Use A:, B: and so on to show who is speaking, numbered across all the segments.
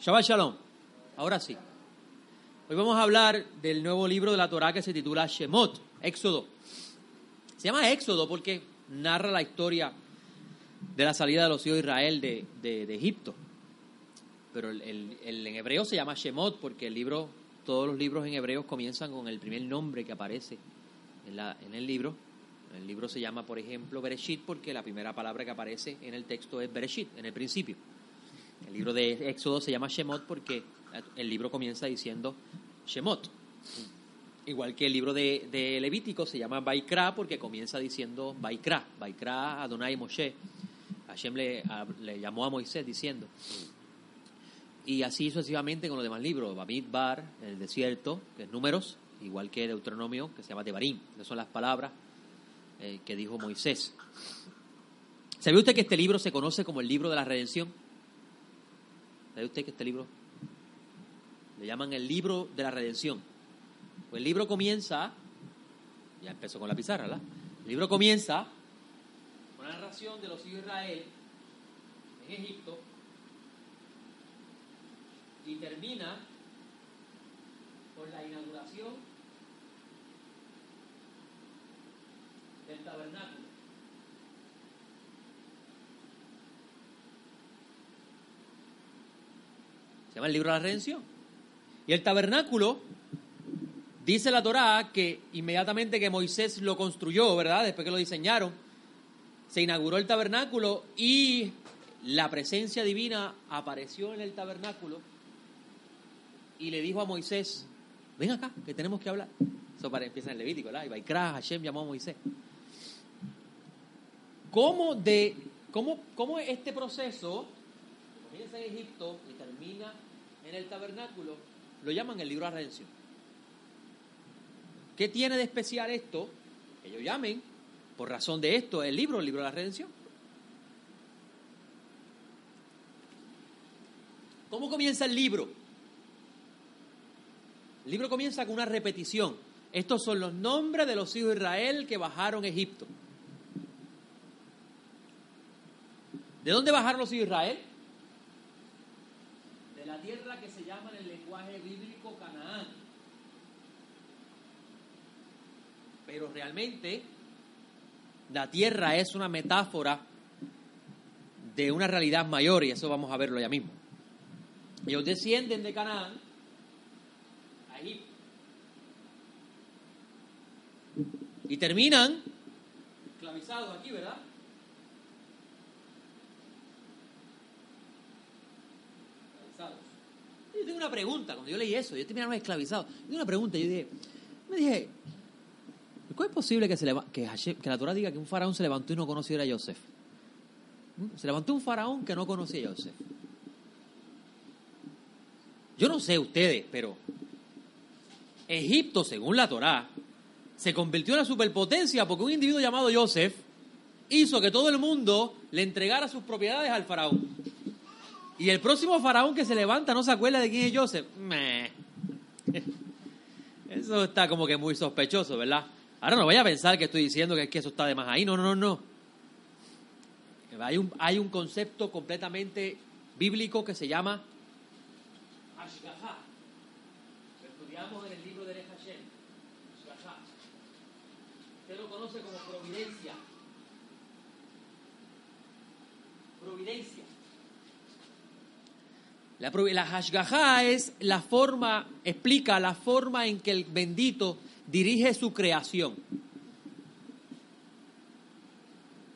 A: Shabbat Shalom. Ahora sí. Hoy vamos a hablar del nuevo libro de la Torá que se titula Shemot, Éxodo. Se llama Éxodo porque narra la historia de la salida de los hijos de Israel de, de- Egipto. Pero el, el- el- en hebreo se llama Shemot porque el libro, todos los libros en hebreo comienzan con el primer nombre que aparece en, la- en el libro. El libro se llama, por ejemplo, Bereshit porque la primera palabra que aparece en el texto es Bereshit, en el principio. El libro de Éxodo se llama Shemot porque el libro comienza diciendo Shemot. Igual que el libro de, Levítico se llama Baikra porque comienza diciendo Baikra. Baikra Adonai Moshe. Hashem le, le llamó a Moisés diciendo. Y así sucesivamente con los demás libros. Bamidbar, el desierto, que es números, igual que Deuteronomio, que se llama Tebarim. Esas son las palabras eh, que dijo Moisés. ¿Sabe usted que este libro se conoce como el libro de la redención? ¿Sabe usted que este libro le llaman el libro de la redención? Pues el libro comienza, ya empezó con la pizarra, ¿verdad? El libro comienza con la narración de los hijos de Israel en Egipto y termina con la inauguración del tabernáculo. El libro de la redención. Y el tabernáculo, dice la Torá que inmediatamente que Moisés lo construyó, ¿verdad? Después que lo diseñaron, se inauguró el tabernáculo y la presencia divina apareció en el tabernáculo y le dijo a Moisés, ven acá, que tenemos que hablar. Eso para, empieza en el Levítico, ¿verdad? Y Baikra, Hashem llamó a Moisés. ¿Cómo, de, cómo, ¿Cómo este proceso, comienza en Egipto y termina en el tabernáculo, lo llaman el libro de la redención? ¿Qué tiene de especial esto? Ellos llamen, por razón de esto, el libro, el libro de la redención. ¿Cómo comienza el libro? El libro comienza con una repetición. Estos son los nombres de los hijos de Israel que bajaron a Egipto. ¿De dónde bajaron los hijos de Israel? La tierra que se llama en el lenguaje bíblico Canaán. Pero realmente la tierra es una metáfora de una realidad mayor y eso vamos a verlo ya mismo. Ellos descienden de Canaán a Egipto. Y terminan esclavizados aquí, ¿verdad? Esclavizados. Yo tengo una pregunta, cuando yo leí eso, yo terminaron esclavizados. Yo tengo una pregunta, yo dije, me dije, ¿cómo es posible que, se que la Torah diga que un faraón se levantó y no conociera a Joseph? ¿Mm? Se levantó un faraón que no conocía a Joseph. Yo no sé ustedes, pero Egipto, según la Torá, se convirtió en la superpotencia porque un individuo llamado Joseph hizo que todo el mundo le entregara sus propiedades al faraón. Y el próximo faraón que se levanta no se acuerda de quién es Joseph. Eso está como que muy sospechoso, ¿verdad? Ahora no vaya a pensar que estoy diciendo que, es que eso está de más ahí. No, no, no, no. Hay un, hay un concepto completamente bíblico que se llama Ashgaha. Lo estudiamos en el libro de Hashem. Ashgaha. Usted lo conoce como providencia. Providencia. La, la es la forma, explica la forma en que el bendito dirige su creación.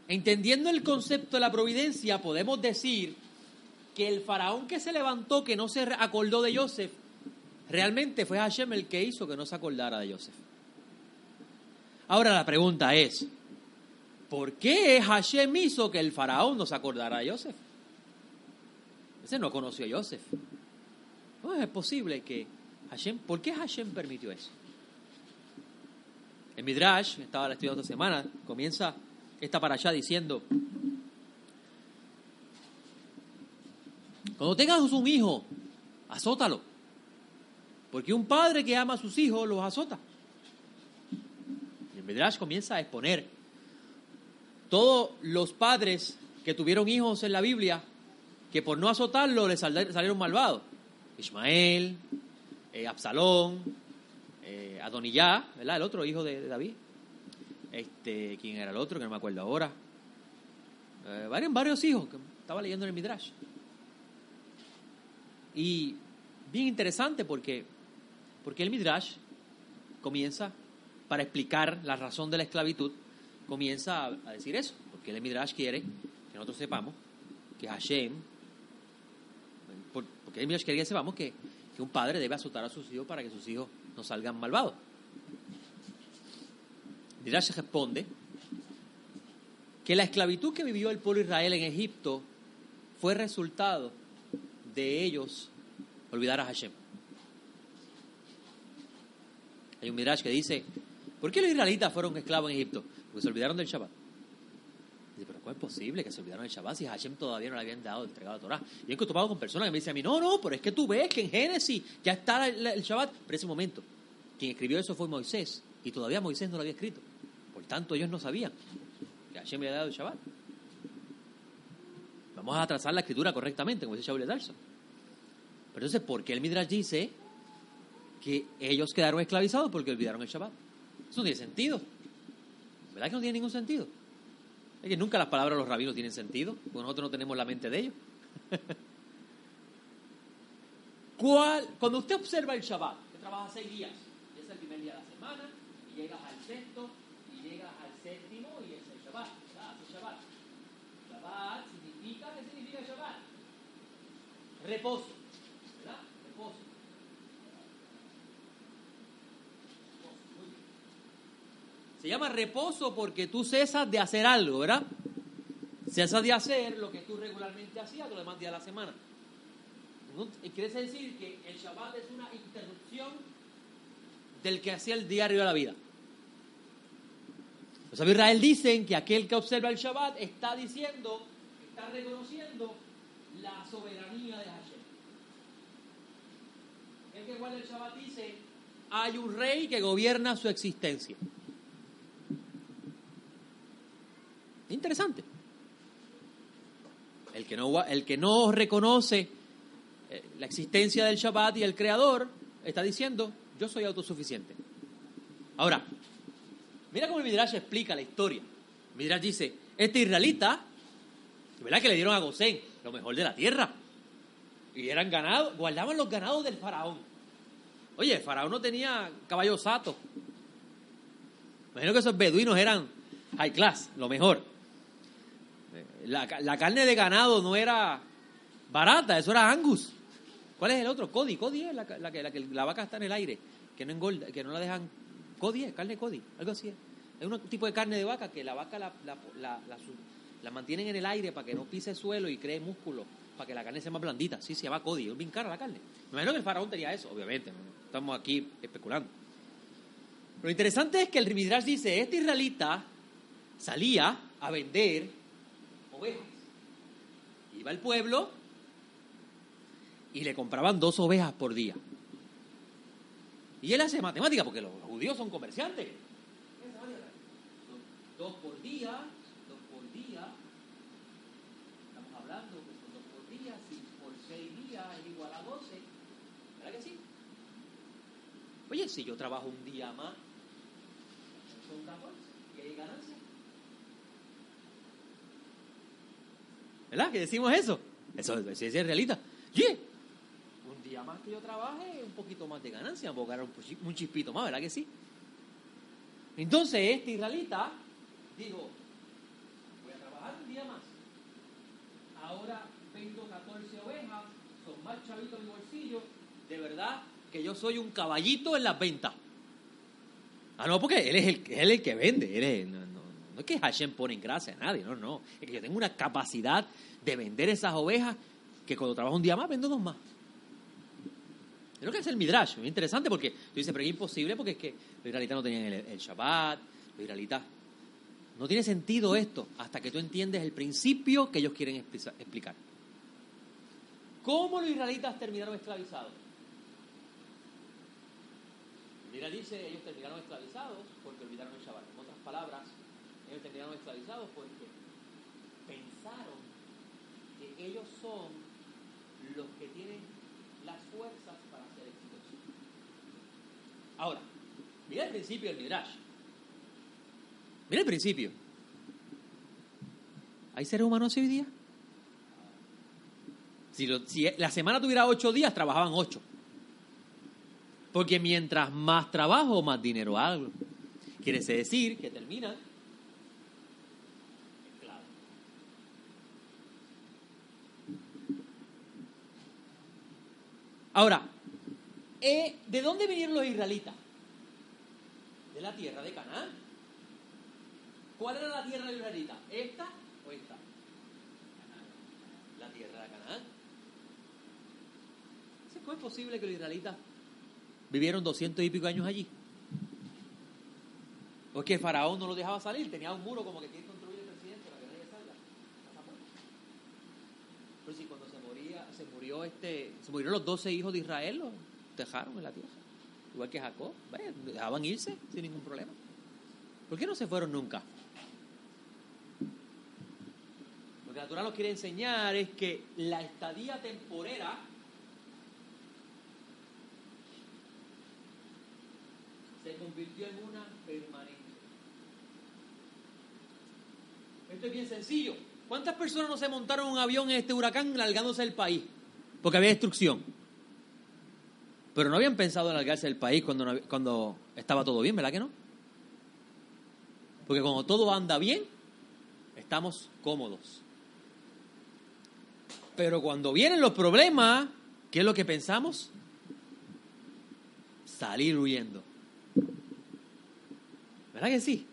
A: Entendiendo el concepto de la providencia, podemos decir que el faraón que se levantó, que no se acordó de Joseph, realmente fue Hashem el que hizo que no se acordara de Joseph. Ahora la pregunta es, ¿por qué Hashem hizo que el faraón no se acordara de Joseph? Ese no conoció a Joseph. ¿Cómo es posible que Hashem, por qué Hashem permitió eso? En Midrash, estaba estudiando esta semana, comienza esta para allá diciendo, cuando tengas un hijo, azótalo, porque un padre que ama a sus hijos los azota. Y el Midrash comienza a exponer todos los padres que tuvieron hijos en la Biblia, que por no azotarlo sal- salieron malvados. Ismael, eh, Absalón, eh, ¿verdad? El otro hijo de, David. Este, ¿quién era el otro? Que no me acuerdo ahora. Eh, varios, varios hijos que estaba leyendo en el Midrash. Y bien interesante porque, porque el Midrash comienza, para explicar la razón de la esclavitud, comienza a, a decir eso. Porque el Midrash quiere que nosotros sepamos que Hashem, el Midrash quiere que que, que un padre debe azotar a sus hijos para que sus hijos no salgan malvados. Midrash responde que la esclavitud que vivió el pueblo Israel en Egipto fue resultado de ellos olvidar a Hashem. Hay un Midrash que dice, ¿por qué los israelitas fueron esclavos en Egipto? Porque se olvidaron del Shabbat. Dice, pero ¿cómo es posible que se olvidaron del Shabbat si Hashem todavía no le habían dado entregado la Torah? Y he topado con personas que me dicen a mí, no, no, pero es que tú ves que en Génesis ya está el, el Shabbat. Pero ese momento, quien escribió eso fue Moisés, y todavía Moisés no lo había escrito. Por tanto, ellos no sabían que Hashem le había dado el Shabbat. Vamos a trazar la escritura correctamente, como dice Shaul Darso. Pero entonces, ¿por qué el Midrash dice que ellos quedaron esclavizados porque olvidaron el Shabbat? Eso no tiene sentido. ¿Verdad que no tiene ningún sentido? Es que nunca las palabras de los rabinos tienen sentido, porque nosotros no tenemos la mente de ellos. ¿Cuál, cuando usted observa el Shabbat, que trabaja seis días, y es el primer día de la semana, y llegas al sexto, y llegas al séptimo, y es el Shabbat. Hace Shabbat. Shabbat significa, ¿qué significa Shabbat? Reposo, ¿verdad? Reposo. Muy bien. Se llama reposo porque tú cesas de hacer algo, ¿verdad? Cesas de hacer lo que tú regularmente hacías los demás días de la semana. Y Quiere decir que el Shabbat es una interrupción del que hacía el diario de la vida. Los sabios Israel dicen que aquel que observa el Shabbat está diciendo, está reconociendo la soberanía de Hashem. El que guarda el Shabbat dice, hay un rey que gobierna su existencia. Interesante. El que no, el que no reconoce eh, la existencia del Shabbat y el Creador está diciendo, yo soy autosuficiente. Ahora, mira cómo el Midrash explica la historia. El Midrash dice, este israelita, ¿verdad que le dieron a Gosén lo mejor de la tierra? Y eran ganados, guardaban los ganados del faraón. Oye, el faraón no tenía caballos satos. Imagino que esos beduinos eran high class, lo mejor. La, la carne de ganado no era barata, eso era Angus. ¿Cuál es el otro? Cody. Cody es la, la que, la que la vaca está en el aire, que no engorda, que no la dejan. Cody es, carne Cody, algo así es. Es un tipo de carne de vaca que la vaca la, la, mantienen en el aire para que no pise el suelo y cree músculo, para que la carne sea más blandita. Sí, se llama Cody, es bien cara la carne. Me imagino que el faraón tenía eso, obviamente, estamos aquí especulando. Lo interesante es que el Midrash dice, este israelita salía a vender ovejas. Iba al pueblo y le compraban dos ovejas por día. Y él hace matemática, porque los judíos son comerciantes. Dos por día, dos por día. Estamos hablando que son dos por día, si por seis días es igual a 12. ¿Verdad que sí? Oye, si yo trabajo un día más, son 14 y hay ganancia. ¿Verdad? Que decimos eso. Eso, es realista. Yeah. Un día más que yo trabaje, un poquito más de ganancia, puedo ganar un, un chispito más, ¿verdad que sí? Entonces este israelita dijo, voy a trabajar un día más. Ahora vendo 14 ovejas, son más chavitos en mi bolsillo. De verdad que yo soy un caballito en las ventas. Ah, no, porque él es el, él es el que vende. Él es- no, es que Hashem pone en gracia a nadie, no, no. Es que yo tengo una capacidad de vender esas ovejas que cuando trabajo un día más vendo dos más. Creo que es el Midrash, muy interesante porque tú dices, pero es imposible porque es que los israelitas no tenían el, Shabbat, los israelitas. No tiene sentido esto hasta que tú entiendes el principio que ellos quieren explica- explicar. ¿Cómo los israelitas terminaron esclavizados? Mira, dice, ellos terminaron esclavizados porque olvidaron el Shabbat. En otras palabras, esclavizados porque pensaron que ellos son los que tienen las fuerzas Ahora, mira el principio del Midrash. Mira el principio. ¿Hay seres humanos hoy día? Si, si la semana tuviera ocho días, trabajaban ocho. Porque mientras más trabajo, más dinero hago. Quiere decir que termina Ahora, eh, ¿de dónde vinieron los israelitas? De la tierra de Canaán. ¿Cuál era la tierra de los israelitas? ¿Esta o esta? La tierra de Canaán. ¿Cómo es posible que los israelitas vivieron doscientos y pico años allí? Porque faraón no lo dejaba salir, tenía un muro como que tiene que construir el presidente para que nadie salga. Pero si cuando este, se murieron los doce hijos de Israel, los dejaron en la tierra. Igual que Jacob, dejaban irse sin ningún problema. ¿Por qué no se fueron nunca? Lo que la Torah nos quiere enseñar es que la estadía temporera se convirtió en una permanente. Esto es bien sencillo. ¿Cuántas personas no se montaron un avión en este huracán largándose del país? Porque había destrucción. Pero no habían pensado en largarse del país cuando, cuando estaba todo bien, ¿verdad que no? Porque cuando todo anda bien, estamos cómodos. Pero cuando vienen los problemas, ¿qué es lo que pensamos? Salir huyendo. ¿Verdad que sí?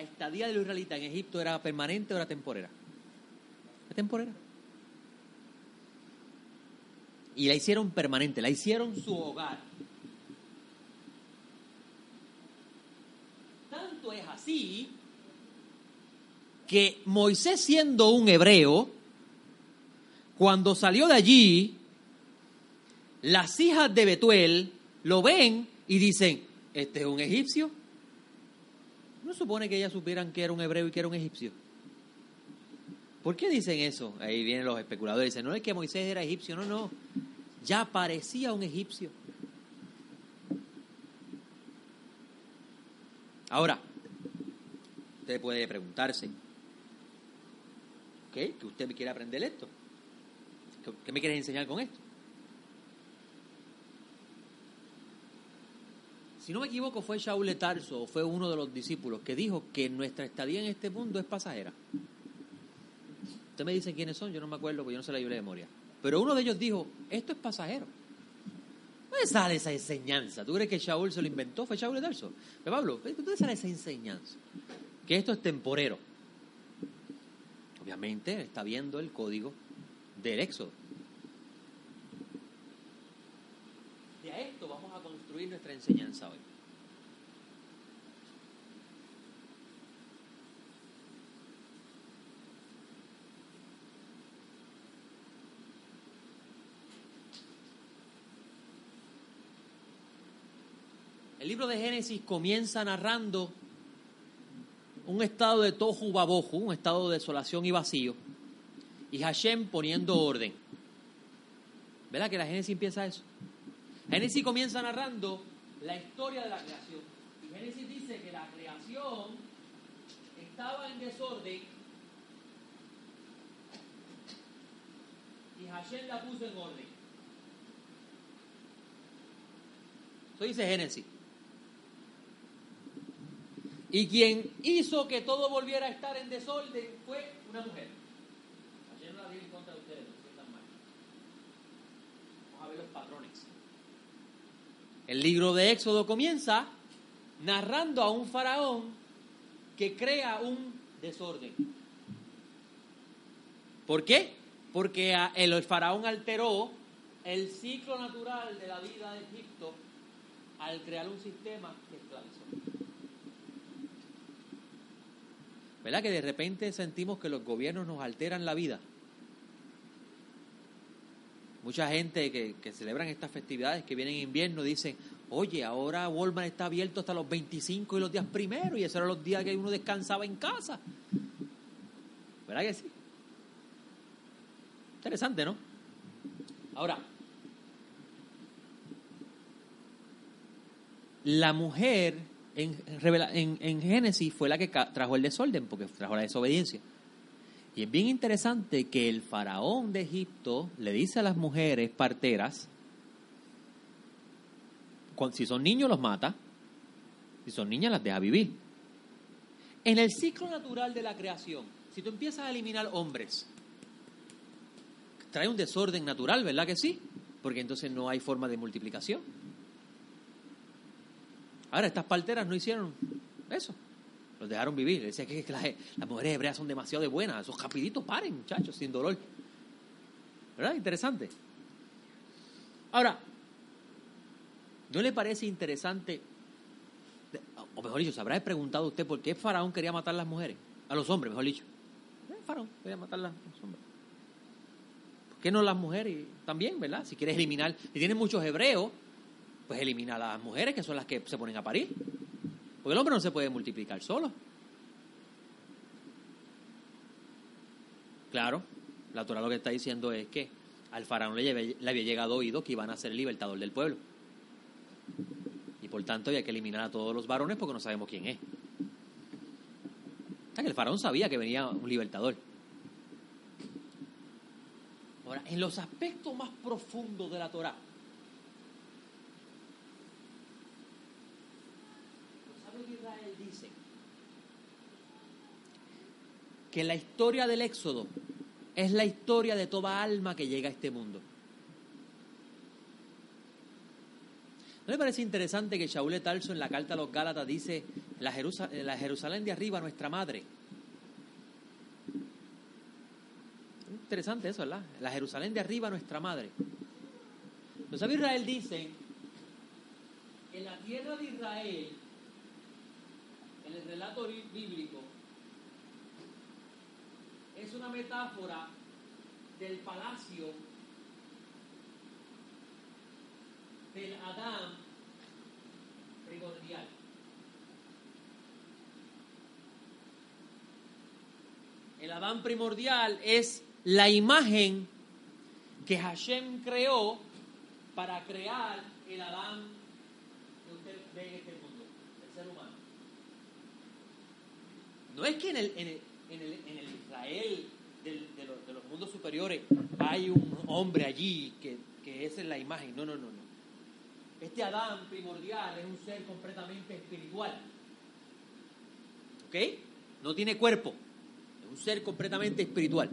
A: Estadía de los israelitas en Egipto era permanente o era temporera? Era temporera. Y la hicieron permanente, la hicieron su hogar. Tanto es así que Moisés siendo un hebreo, cuando salió de allí, las hijas de Betuel lo ven y dicen, este es un egipcio. ¿No supone que ellas supieran que era un hebreo y que era un egipcio? ¿Por qué dicen eso? Ahí vienen los especuladores. Dicen, no es que Moisés era egipcio, no, no. Ya parecía un egipcio. Ahora, usted puede preguntarse, ¿qué? ¿Que usted me quiere aprender esto? ¿Qué me quiere enseñar con esto? Si no me equivoco, fue Shaul de Tarso, fue uno de los discípulos, que dijo que nuestra estadía en este mundo es pasajera. Usted me dice quiénes son, yo no me acuerdo, porque yo no sé la Biblia de memoria. Pero uno de ellos dijo, esto es pasajero. ¿Dónde sale esa enseñanza? ¿Tú crees que Shaul se lo inventó? ¿Fue Shaul Tarso? Pero Pablo, ¿dónde sale esa enseñanza? Que esto es temporero. Obviamente está viendo el código del Éxodo. De a esto nuestra enseñanza hoy. El libro de Génesis comienza narrando un estado de tohu baboju, un estado de desolación y vacío, y Hashem poniendo orden. ¿Verdad que la Génesis empieza eso? Génesis comienza narrando la historia de la creación. Y Génesis dice que la creación estaba en desorden y Hashem la puso en orden. Eso dice Génesis. Y quien hizo que todo volviera a estar en desorden fue una mujer. Hashem no la dio en contra de ustedes, no están mal. Vamos a ver los patrones. El libro de Éxodo comienza narrando a un faraón que crea un desorden. ¿Por qué? Porque el faraón alteró el ciclo natural de la vida de Egipto al crear un sistema que esclavizó. ¿Verdad que de repente sentimos que los gobiernos nos alteran la vida? Mucha gente que, celebran estas festividades que vienen en invierno dicen, Oye, ahora Walmart está abierto hasta los 25 y los días primeros, y esos eran los días que uno descansaba en casa. ¿Verdad que sí? Interesante, ¿no? Ahora, la mujer en, en, en, Génesis fue la que trajo el desorden, porque trajo la desobediencia. Y es bien interesante que el faraón de Egipto le dice a las mujeres parteras, si son niños los mata, si son niñas las deja vivir. En el ciclo natural de la creación, si tú empiezas a eliminar hombres, trae un desorden natural, ¿verdad que sí? Porque entonces no hay forma de multiplicación. Ahora, estas parteras no hicieron eso. Los dejaron vivir. Decía que, las, mujeres hebreas son demasiado buenas. Esos rapiditos paren, muchachos, sin dolor. ¿Verdad? Interesante. Ahora, ¿no le parece interesante? O mejor dicho, ¿se habrá preguntado usted por qué Faraón quería matar a las mujeres? A los hombres, mejor dicho. Eh, Faraón quería matar a los hombres. ¿Por qué no las mujeres también, verdad? Si quieres eliminar, si tienes muchos hebreos, pues elimina a las mujeres que son las que se ponen a parir. Porque el hombre no se puede multiplicar solo. Claro, la Torah lo que está diciendo es que al faraón le, había llegado oído que iban a ser el libertador del pueblo. Y por tanto había que eliminar a todos los varones porque no sabemos quién es. O sea, que el faraón sabía que venía un libertador. Ahora, en los aspectos más profundos de la Torah, que la historia del Éxodo es la historia de toda alma que llega a este mundo. ¿No le parece interesante que Shaul Tarso en la carta a los Gálatas dice la, la Jerusalén de arriba, nuestra madre? Interesante eso, ¿verdad? La Jerusalén de arriba, nuestra madre. Los sabios Israel dicen, en la tierra de Israel, en el relato bíblico, es una metáfora del palacio del Adán primordial. El Adán primordial es la imagen que Hashem creó para crear el Adán que usted ve en este mundo, el ser humano. No es que en el, en el, en el, en el Israel de, los, de, los, mundos superiores hay un hombre allí que, que esa es la imagen. No, no, no, no. Este Adán primordial es un ser completamente espiritual. ¿Ok? No tiene cuerpo. Es un ser completamente espiritual.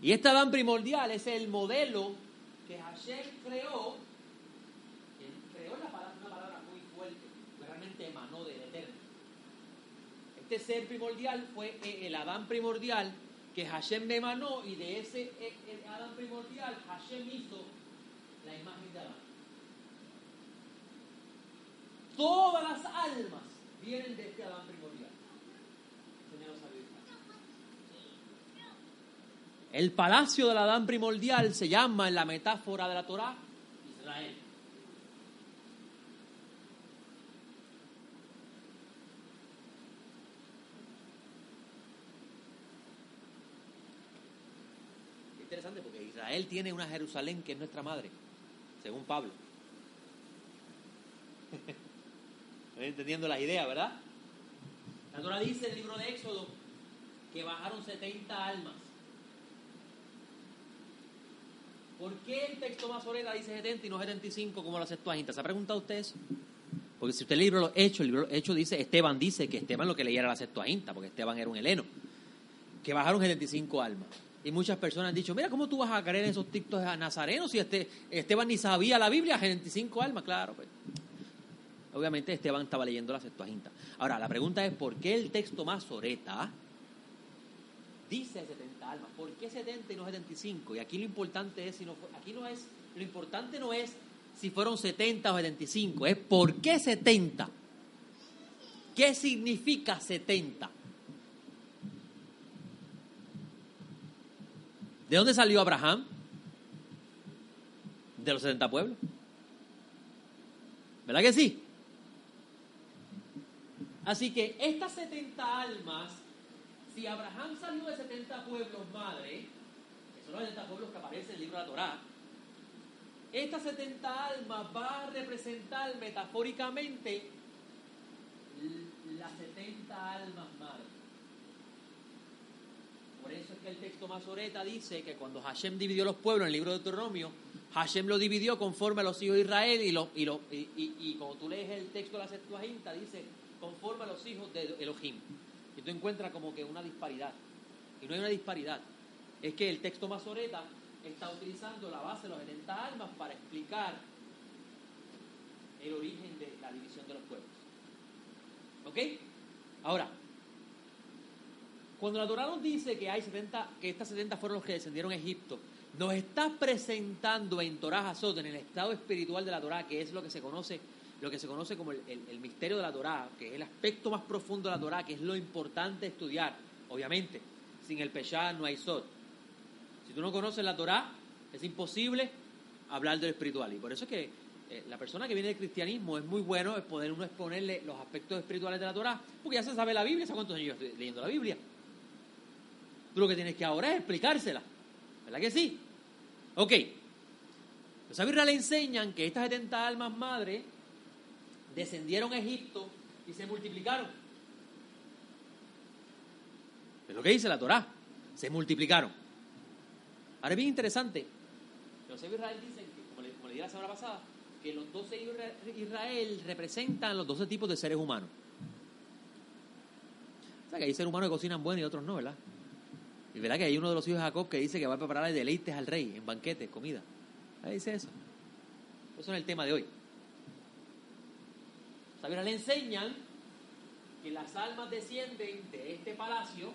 A: Y este Adán primordial es el modelo que Hashem creó la palabra, una palabra muy fuerte, realmente emanó del Eterno. Este ser primordial fue el Adán primordial que Hashem emanó y de ese Adán primordial Hashem hizo la imagen de Adán. Todas las almas vienen de este Adán primordial. El palacio del Adán primordial se llama en la metáfora de la Torah Israel. Interesante porque Israel tiene una Jerusalén que es nuestra madre, según Pablo. Estoy entendiendo la idea, ¿verdad? La Torah dice el libro de Éxodo que bajaron 70 almas ¿Por qué el texto Masoreta dice 70 y no 75 como la Septuaginta? ¿Se ha preguntado usted eso? Porque si usted lee el libro de Hechos, el libro de Hechos dice, Esteban dice que Esteban lo que leía era la Septuaginta, porque Esteban era un heleno, que bajaron 75 almas. Y muchas personas han dicho, mira, ¿cómo tú vas a creer en esos textos nazarenos si este, Esteban ni sabía la Biblia? 75 almas, claro. Pues. Obviamente Esteban estaba leyendo la Septuaginta. Ahora, la pregunta es, ¿por qué el texto Masoreta dice 70 almas. ¿Por qué 70 y no 75? Y aquí lo importante es, si no, aquí no es, lo importante no es si fueron 70 o 75, es por qué 70. ¿Qué significa 70? ¿De dónde salió Abraham? De los 70 pueblos. ¿Verdad que sí? Así que estas 70 almas, si Abraham salió de 70 pueblos madre, que son los 70 pueblos que aparecen en el libro de la Torá, estas 70 almas va a representar metafóricamente las 70 almas madre. Por eso es que el texto Masoreta dice que cuando Hashem dividió los pueblos en el libro de Deuteronomio, Hashem lo dividió conforme a los hijos de Israel y, lo, y, lo, y, y, como tú lees el texto de la Septuaginta, dice conforme a los hijos de Elohim. Y tú encuentras como que una disparidad. Y no hay una disparidad. Es que el texto Masoreta está utilizando la base de los 70 almas para explicar el origen de la división de los pueblos. ¿Ok? Ahora, cuando la Torah nos dice que hay 70, que estas 70 fueron los que descendieron a Egipto, nos está presentando en Torah Hazot, en el estado espiritual de la Torah, que es lo que se conoce, lo que se conoce como el, el, el misterio de la Torah, que es el aspecto más profundo de la Torah, que es lo importante estudiar. Obviamente, sin el Peshá no hay Sot. Si tú no conoces la Torah, es imposible hablar de lo espiritual. Y por eso es que eh, la persona que viene del cristianismo es muy bueno poder uno exponerle los aspectos espirituales de la Torah, porque ya se sabe la Biblia, ¿hace cuántos años yo estoy leyendo la Biblia? Tú lo que tienes que ahora es explicársela. ¿Verdad que sí? Ok. Los sabios le enseñan que estas 70 almas madres descendieron a Egipto y se multiplicaron. Es lo que dice la Torá. Se multiplicaron. Ahora es bien interesante. Los sabios Israel dicen, que, como, le, como dije la semana pasada, que los 12 hijos de Israel representan los 12 tipos de seres humanos. O sea, que hay seres humanos que cocinan bueno y otros no, ¿verdad? Y verdad que hay uno de los hijos de Jacob que dice que va a preparar deleites al rey en banquetes, comida. Ahí dice eso. Eso es el tema de hoy. Sabios le enseñan que las almas descienden de este palacio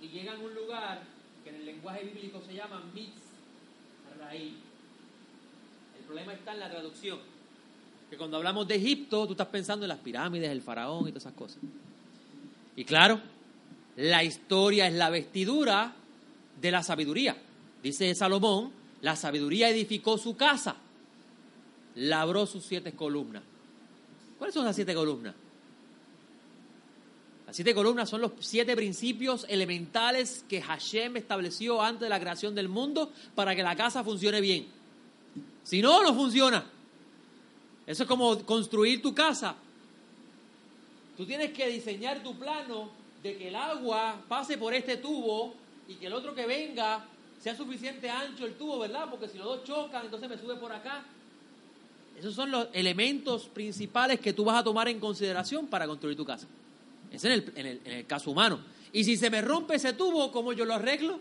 A: y llegan a un lugar que en el lenguaje bíblico se llama Mitzraim. El problema está en la traducción. Que cuando hablamos de Egipto, tú estás pensando en las pirámides, el faraón y todas esas cosas. Y claro, la historia es la vestidura de la sabiduría. Dice Salomón, la sabiduría edificó su casa, labró sus siete columnas. ¿Cuáles son las siete columnas? Las siete columnas son los siete principios elementales que Hashem estableció antes de la creación del mundo para que la casa funcione bien. Si no, no funciona. Eso es como construir tu casa. Tú tienes que diseñar tu plano de que el agua pase por este tubo y que el otro que venga sea suficiente ancho el tubo, ¿verdad? Porque si los dos chocan, entonces me sube por acá. Esos son los elementos principales que tú vas a tomar en consideración para construir tu casa. Es en el, en el, en el caso humano. Y si se me rompe ese tubo, ¿cómo yo lo arreglo?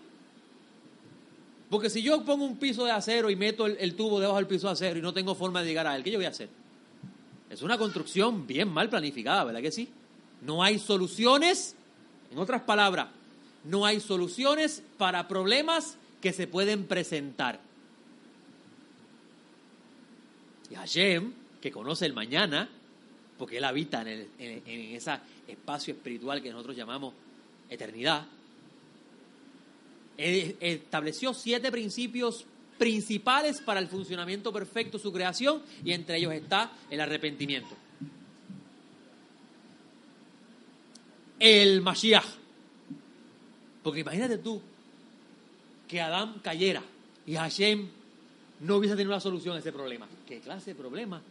A: Porque si yo pongo un piso de acero y meto el, el, tubo debajo del piso de acero y no tengo forma de llegar a él, ¿qué yo voy a hacer? Es una construcción bien mal planificada, ¿verdad que sí? No hay soluciones, en otras palabras, no hay soluciones para problemas que se pueden presentar. Y Hashem, que conoce el mañana, porque él habita en, en, en ese espacio espiritual que nosotros llamamos eternidad, estableció siete principios principales para el funcionamiento perfecto de su creación y entre ellos está el arrepentimiento. El Mashiach. Porque imagínate tú que Adán cayera y Hashem no hubiese tenido una solución a ese problema. ¿Qué clase de problema?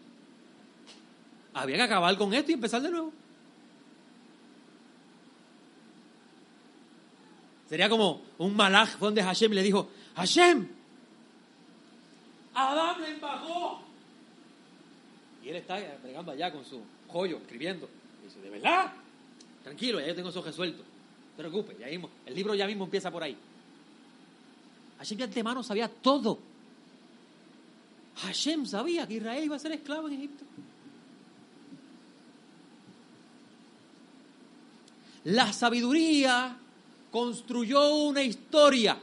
A: Había que acabar con esto y empezar de nuevo. Sería como un malaj donde Hashem le dijo, Hashem, Adán le embajó. Y él está bregando allá con su joyo, escribiendo. Y dice, ¿de verdad? Tranquilo, ya yo tengo eso resuelto. No te preocupes, ya mismo, el libro ya mismo empieza por ahí. Hashem de antemano sabía todo. Hashem sabía que Israel iba a ser esclavo en Egipto. La sabiduría construyó una historia.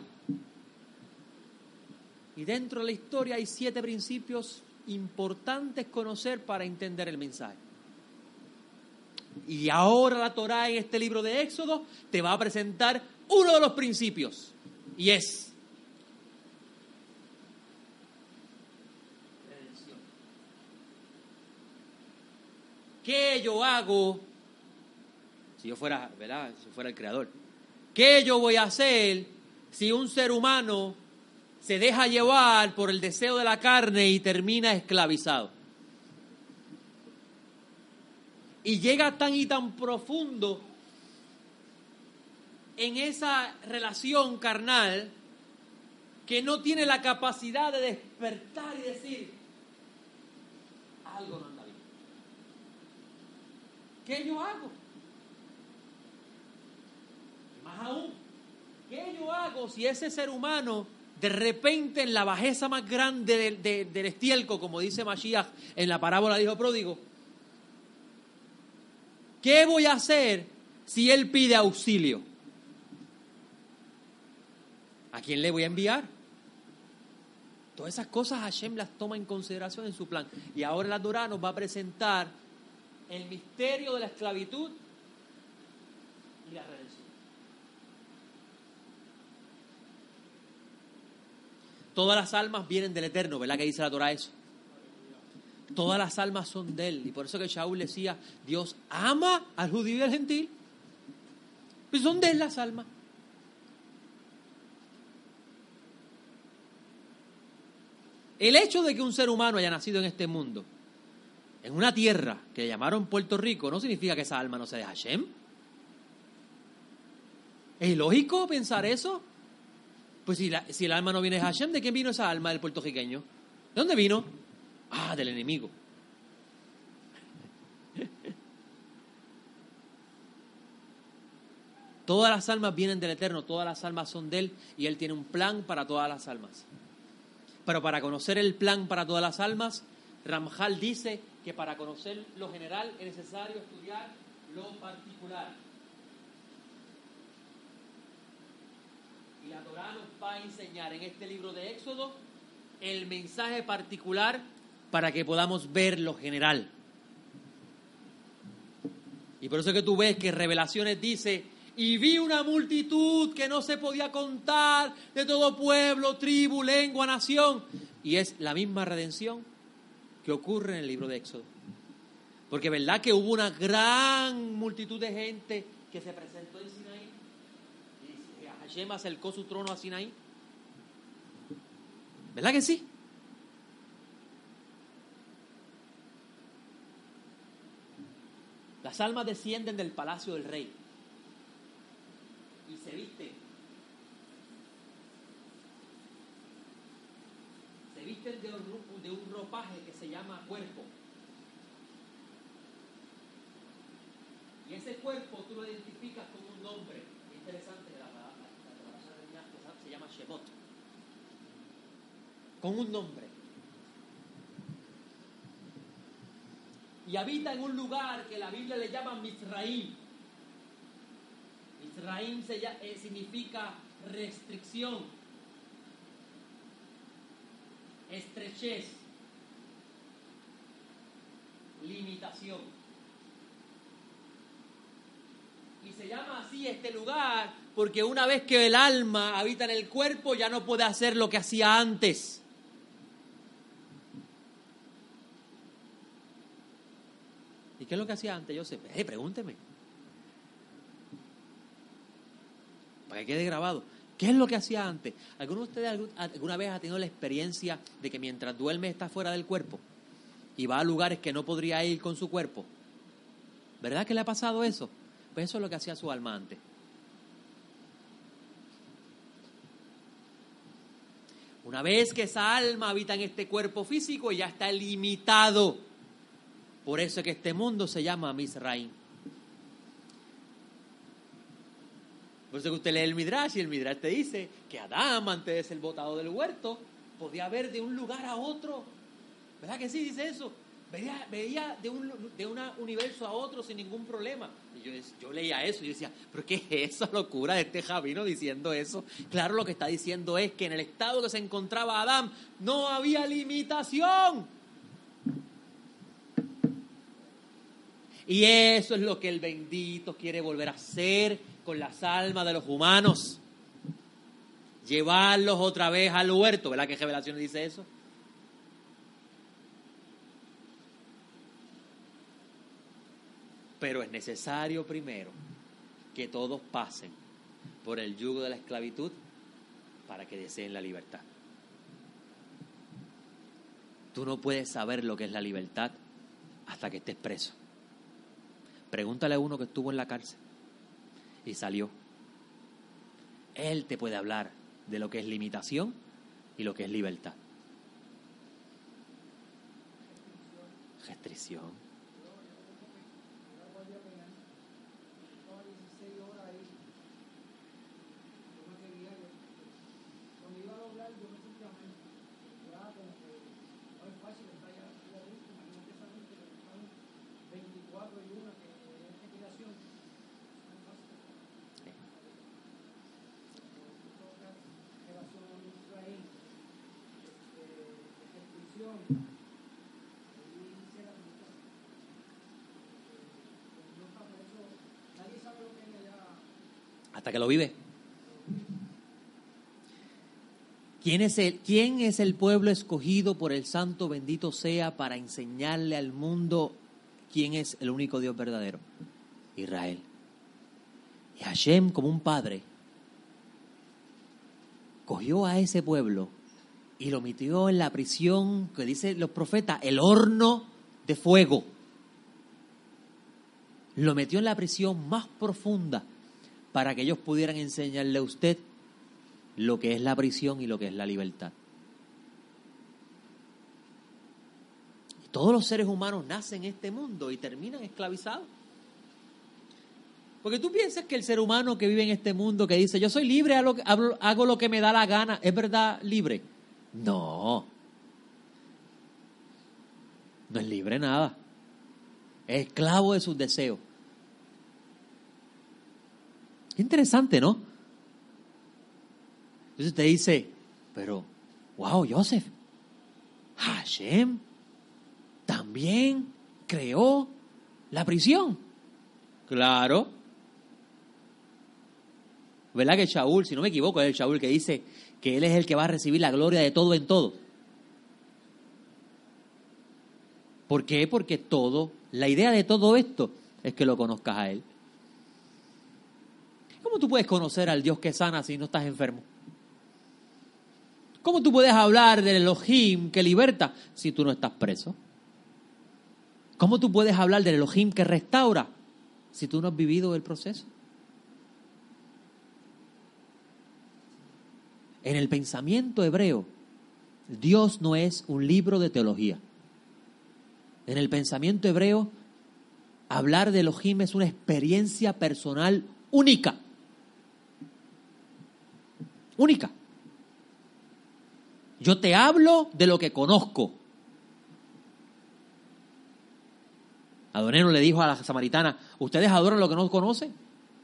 A: Y dentro de la historia hay siete principios importantes conocer para entender el mensaje. Y ahora la Torá en este libro de Éxodo te va a presentar uno de los principios. Y es ¿Qué yo hago? Si yo fuera, ¿verdad? Si fuera el creador. ¿Qué yo voy a hacer si un ser humano se deja llevar por el deseo de la carne y termina esclavizado? Y llega tan y tan profundo en esa relación carnal que no tiene la capacidad de despertar y decir, algo no anda bien. ¿Qué yo hago? más aún, ¿qué yo hago si ese ser humano de repente en la bajeza más grande del, del estielco, como dice Mashiach en la parábola de hijo pródigo, ¿qué voy a hacer si él pide auxilio? ¿A quién le voy a enviar? Todas esas cosas Hashem las toma en consideración en su plan. Y ahora la Torah nos va a presentar el misterio de la esclavitud y la redención. Todas las almas vienen del Eterno, ¿verdad que dice la Torah eso? Todas las almas son de Él. Y por eso que Shaul decía, Dios ama al judío y al gentil. Pues son de Él las almas. El hecho de que un ser humano haya nacido en este mundo, en una tierra que llamaron Puerto Rico, no significa que esa alma no sea de Hashem. ¿Es ilógico pensar eso? Pues si, si el alma no viene de Hashem, ¿de quién vino esa alma del puertorriqueño? ¿De dónde vino? Ah, del enemigo. Todas las almas vienen del Eterno, todas las almas son de Él y Él tiene un plan para todas las almas. Pero para conocer el plan para todas las almas, Ramjal dice que para conocer lo general es necesario estudiar lo particular. Y la Torah nos va a enseñar en este libro de Éxodo el mensaje particular para que podamos ver lo general. Y por eso es que tú ves que Revelaciones dice, y vi una multitud que no se podía contar de todo pueblo, tribu, lengua, nación. Y es la misma redención que ocurre en el libro de Éxodo. Porque verdad que hubo una gran multitud de gente que se presentó en Hashem acercó su trono a Sinaí. ¿Verdad que sí? Las almas descienden del palacio del rey y se visten. Se visten de un, de un ropaje que se llama cuerpo. Y ese cuerpo tú lo identificas con un nombre interesante de la palabra, la se llama Shemot. Con un nombre. Y habita en un lugar que la Biblia le llama Mizraim Raim eh, significa restricción, estrechez, limitación. Y se llama así este lugar porque una vez que el alma habita en el cuerpo ya no puede hacer lo que hacía antes. ¿Y qué es lo que hacía antes? Yo sé, eh, pregúnteme. que quede grabado. ¿Qué es lo que hacía antes? ¿Alguno de ustedes alguna vez ha tenido la experiencia de que mientras duerme está fuera del cuerpo y va a lugares que no podría ir con su cuerpo? ¿Verdad que le ha pasado eso? Pues eso es lo que hacía su alma antes. Una vez que esa alma habita en este cuerpo físico, ya está limitado. Por eso es que este mundo se llama Misraim. Por eso que usted lee el Midrash y el Midrash te dice que Adán, antes de ser botado del huerto, podía ver de un lugar a otro. ¿Verdad que sí dice eso? Veía, veía de, un de universo a otro sin ningún problema. Y yo, leía eso y decía, ¿pero qué es esa locura de este Javino diciendo eso? Claro, lo que está diciendo es que en el estado que se encontraba Adán no había limitación. Y eso es lo que el bendito quiere volver a hacer con las almas de los humanos. Llevarlos otra vez al huerto. ¿Verdad que Revelación dice eso? necesario primero que todos pasen por el yugo de la esclavitud para que deseen la libertad. Tú no puedes saber lo que es la libertad hasta que estés preso. Pregúntale a uno que estuvo en la cárcel y salió. Él te puede hablar de lo que es limitación y lo que es libertad. Restricción. Hasta que lo vive. ¿Quién es, el, ¿Quién es el pueblo escogido por el Santo bendito sea para enseñarle al mundo quién es el único Dios verdadero? Israel. Y Hashem, como un padre, cogió a ese pueblo y lo metió en la prisión que dicen los profetas, el horno de fuego. Lo metió en la prisión más profunda para que ellos pudieran enseñarle a usted lo que es la prisión y lo que es la libertad. Todos los seres humanos nacen en este mundo y terminan esclavizados. Porque tú piensas que el ser humano que vive en este mundo, que dice, yo soy libre, hago lo que me da la gana, ¿es verdad libre? No. No es libre nada. Es esclavo de sus deseos. Qué interesante, ¿no? Entonces te dice, pero, wow, Joseph, Hashem también creó la prisión. Claro. ¿Verdad que Shaul, si no me equivoco, es el Shaul que dice que él es el que va a recibir la gloria de todo en todo? ¿Por qué? Porque todo, la idea de todo esto es que lo conozcas a él. ¿Cómo tú puedes conocer al Dios que sana si no estás enfermo? ¿Cómo tú puedes hablar del Elohim que liberta si tú no estás preso? ¿Cómo tú puedes hablar del Elohim que restaura si tú no has vivido el proceso? En el pensamiento hebreo, Dios no es un libro de teología. En el pensamiento hebreo, hablar de Elohim es una experiencia personal única única. Yo te hablo de lo que conozco. Adonero le dijo a la samaritana, ¿ustedes adoran lo que no conocen?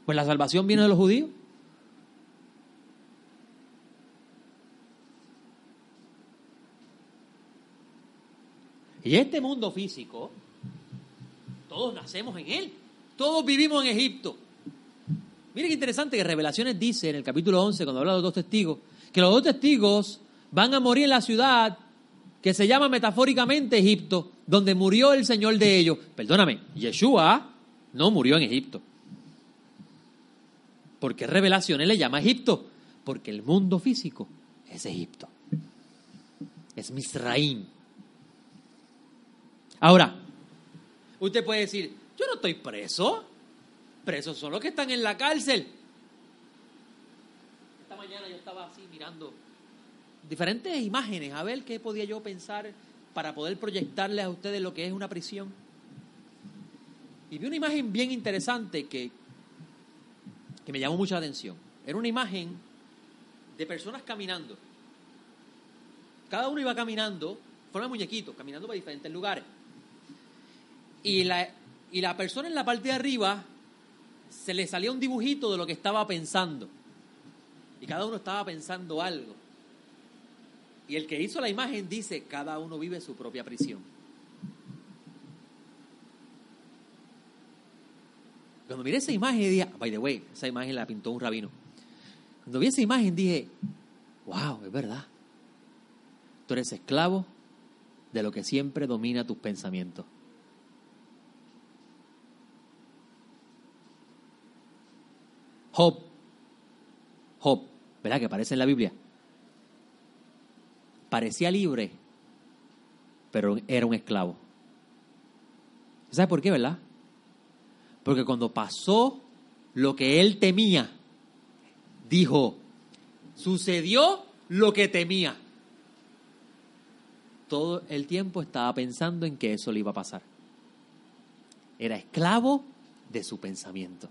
A: Pues la salvación viene de los judíos. Y este mundo físico, todos nacemos en él, todos vivimos en Egipto. Miren qué interesante que Revelaciones dice en el capítulo 11, cuando habla de los dos testigos, que los dos testigos van a morir en la ciudad que se llama metafóricamente Egipto, donde murió el Señor de ellos. Perdóname, Yeshua no murió en Egipto. ¿Por qué Revelaciones le llama Egipto? Porque el mundo físico es Egipto. Es Misraim. Ahora, usted puede decir, yo no estoy preso presos son los que están en la cárcel. Esta mañana yo estaba así mirando diferentes imágenes, a ver qué podía yo pensar para poder proyectarles a ustedes lo que es una prisión. Y vi una imagen bien interesante que, que me llamó mucha atención. Era una imagen de personas caminando. Cada uno iba caminando, forma de muñequito, caminando para diferentes lugares. Y la, y la persona en la parte de arriba se le salía un dibujito de lo que estaba pensando. Y cada uno estaba pensando algo. Y el que hizo la imagen dice, cada uno vive su propia prisión. Cuando miré esa imagen dije, by the way, esa imagen la pintó un rabino. Cuando vi esa imagen dije, wow, es verdad. Tú eres esclavo de lo que siempre domina tus pensamientos. Job, Job, ¿verdad? Que aparece en la Biblia. Parecía libre, pero era un esclavo. ¿Sabe por qué, verdad? Porque cuando pasó lo que él temía, dijo, sucedió lo que temía. Todo el tiempo estaba pensando en que eso le iba a pasar. Era esclavo de su pensamiento.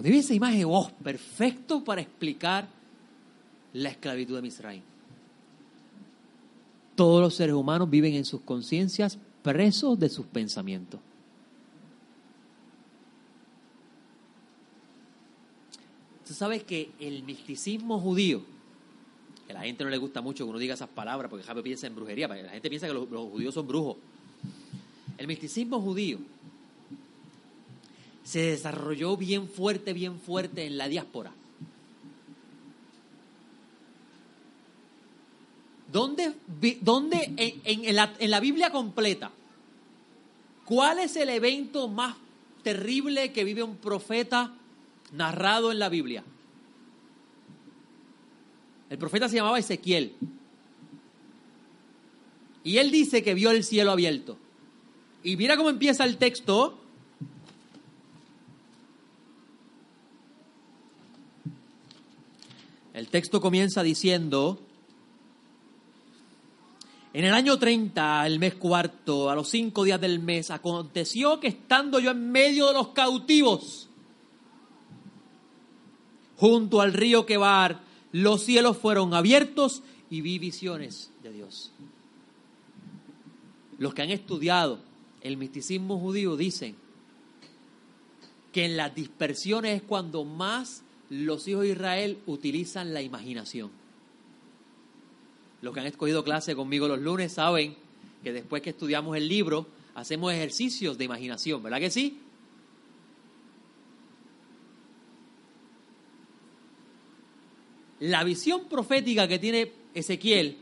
A: Cuando esa imagen, oh, perfecto para explicar la esclavitud de Misraim. Todos los seres humanos viven en sus conciencias presos de sus pensamientos. Tú sabes que el misticismo judío, que a la gente no le gusta mucho que uno diga esas palabras porque Javier piensa en brujería, la gente piensa que los judíos son brujos. El misticismo judío se desarrolló bien fuerte, bien fuerte en la diáspora. ¿Dónde, dónde en, la, en, la, Biblia completa, cuál es el evento más terrible que vive un profeta narrado en la Biblia. El profeta se llamaba Ezequiel. Y él dice que vio el cielo abierto. Y mira cómo empieza el texto. El texto comienza diciendo, en el año 30, el mes cuarto, a los cinco días del mes, aconteció que estando yo en medio de los cautivos, junto al río Quebar, los cielos fueron abiertos y vi visiones de Dios. Los que han estudiado el misticismo judío dicen que en las dispersiones es cuando más los hijos de Israel utilizan la imaginación. Los que han escogido clase conmigo los lunes saben que después que estudiamos el libro hacemos ejercicios de imaginación, ¿verdad que sí? la visión profética que tiene Ezequiel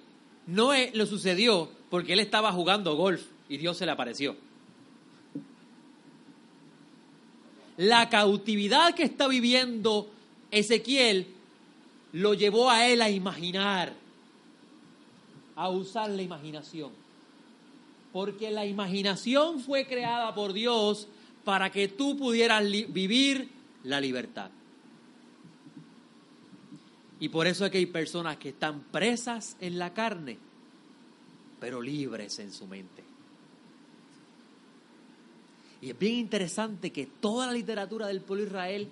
A: no es, lo sucedió porque él estaba jugando golf y Dios se le apareció. La cautividad que está viviendo Ezequiel lo llevó a él a imaginar, a usar la imaginación. Porque la imaginación fue creada por Dios para que tú pudieras vivir la libertad. Y por eso es que hay personas que están presas en la carne, pero libres en su mente. Y es bien interesante que toda la literatura del pueblo Israel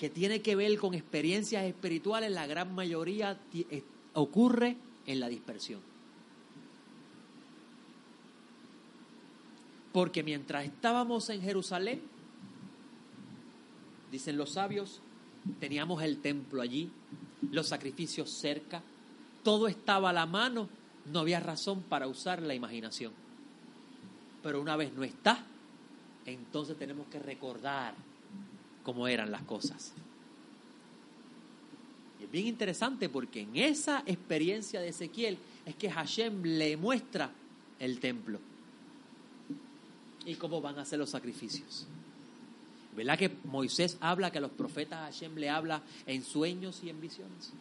A: que tiene que ver con experiencias espirituales, la gran mayoría ocurre en la dispersión. Porque mientras estábamos en Jerusalén, dicen los sabios, teníamos el templo allí, los sacrificios cerca, todo estaba a la mano, no había razón para usar la imaginación. Pero una vez no está, entonces tenemos que recordar cómo eran las cosas. Y es bien interesante porque en esa experiencia de Ezequiel es que Hashem le muestra el templo y cómo van a ser los sacrificios. ¿Verdad que Moisés habla que a los profetas Hashem le habla en sueños y en visiones?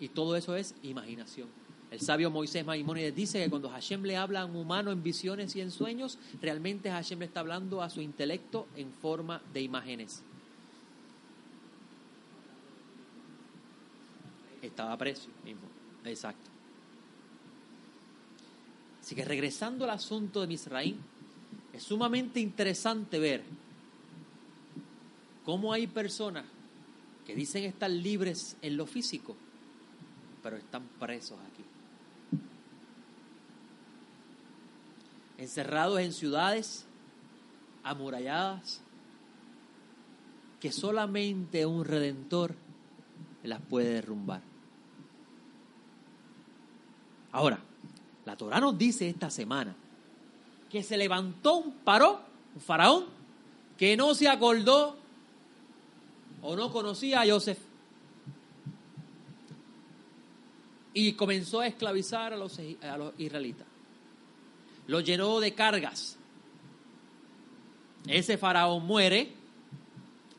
A: Y todo eso es imaginación. El sabio Moisés Maimónides dice que cuando Hashem le habla a un humano en visiones y en sueños, realmente Hashem le está hablando a su intelecto en forma de imágenes. Estaba preso mismo, exacto. Así que regresando al asunto de Misraín, es sumamente interesante ver cómo hay personas que dicen estar libres en lo físico, pero están presos aquí. Encerrados en ciudades amuralladas que solamente un redentor las puede derrumbar. Ahora, la Torah nos dice esta semana que se levantó un paró, un faraón, que no se acordó o no conocía a Joseph. Y comenzó a esclavizar a los, a los israelitas. Lo llenó de cargas. Ese faraón muere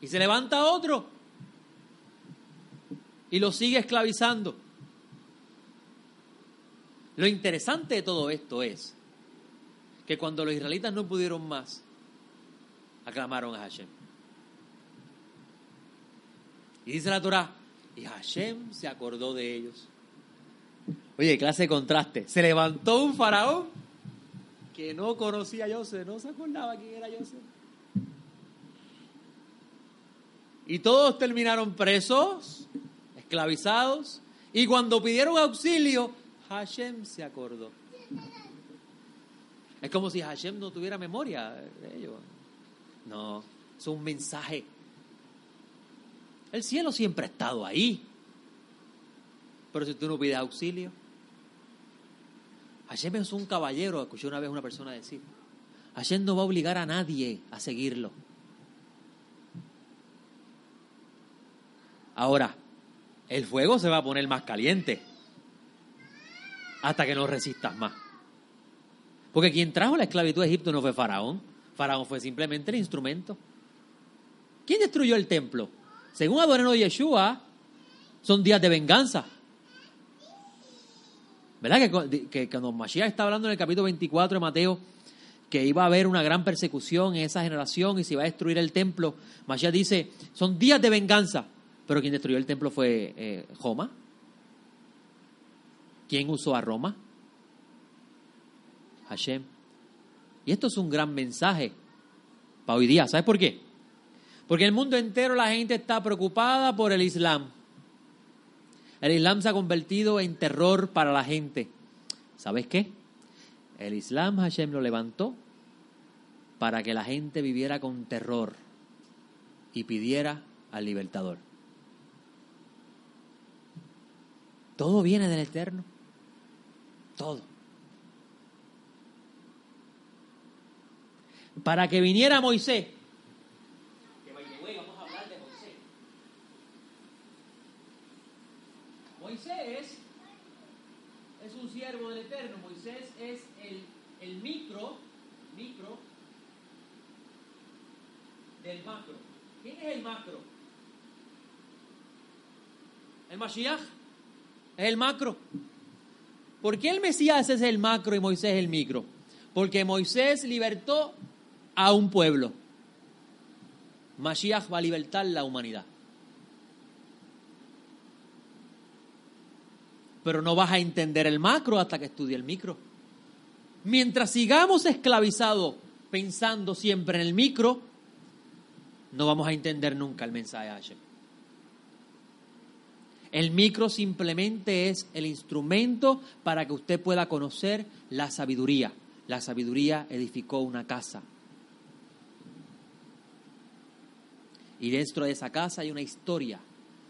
A: Y se levanta otro y lo sigue esclavizando. Lo interesante de todo esto es que cuando los israelitas no pudieron más, aclamaron a Hashem. Y dice la Torah, y Hashem se acordó de ellos. Oye, clase de contraste. Se levantó un faraón que no conocía a Joseph, no se acordaba quién era Joseph. Y todos terminaron presos, esclavizados, y cuando pidieron auxilio, Hashem se acordó. Es como si Hashem no tuviera memoria de ellos. No, es un mensaje. El cielo siempre ha estado ahí. Pero si tú no pides auxilio, Hashem es un caballero, escuché una vez una persona decir. Hashem no va a obligar a nadie a seguirlo. Ahora, el fuego se va a poner más caliente hasta que no resistas más. Porque quien trajo la esclavitud a Egipto no fue Faraón. Faraón fue simplemente el instrumento. ¿Quién destruyó el templo? Según Adorano Yeshua, son días de venganza. ¿Verdad que, cuando Mashiach está hablando en el capítulo 24 de Mateo, que iba a haber una gran persecución en esa generación y se iba a destruir el templo, Mashiach dice, son días de venganza. Pero quien destruyó el templo fue eh, Roma. ¿Quién usó a Roma? Hashem. Y esto es un gran mensaje para hoy día. ¿Sabes por qué? Porque el mundo entero la gente está preocupada por el Islam. El Islam se ha convertido en terror para la gente. ¿Sabes qué? El Islam Hashem lo levantó para que la gente viviera con terror y pidiera al libertador. Todo viene del Eterno. Todo. Para que viniera Moisés. Que vamos a hablar de Moisés. Moisés es un siervo del Eterno. Moisés es el, micro, micro del macro. ¿Quién es el macro? El Mashiach es el macro. ¿Por qué el Mesías es el macro y Moisés el micro? Porque Moisés libertó a un pueblo. Mashiach va a libertar la humanidad. Pero no vas a entender el macro hasta que estudie el micro. Mientras sigamos esclavizados pensando siempre en el micro, no vamos a entender nunca el mensaje de Hashem. El micro simplemente es el instrumento para que usted pueda conocer la sabiduría. La sabiduría edificó una casa. Y dentro de esa casa hay una historia.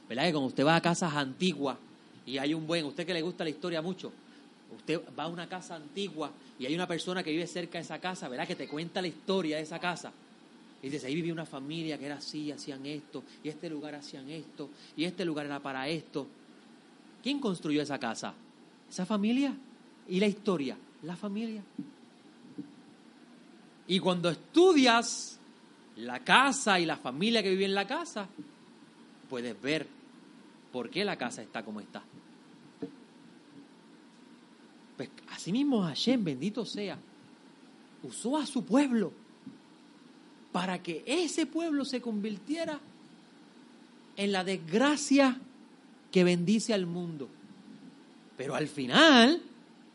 A: ¿Verdad? Que cuando usted va a casas antiguas y hay un buen, usted que le gusta la historia mucho, usted va a una casa antigua y hay una persona que vive cerca de esa casa, ¿verdad? Que te cuenta la historia de esa casa. Y dice, ahí vivía una familia que era así, hacían esto, y este lugar hacían esto, y este lugar era para esto. ¿Quién construyó esa casa? ¿Esa familia? ¿Y la historia? La familia. Y cuando estudias la casa y la familia que vive en la casa, puedes ver por qué la casa está como está. Pues así mismo Hashem, bendito sea, usó a su pueblo para que ese pueblo se convirtiera en la desgracia que bendice al mundo. Pero al final,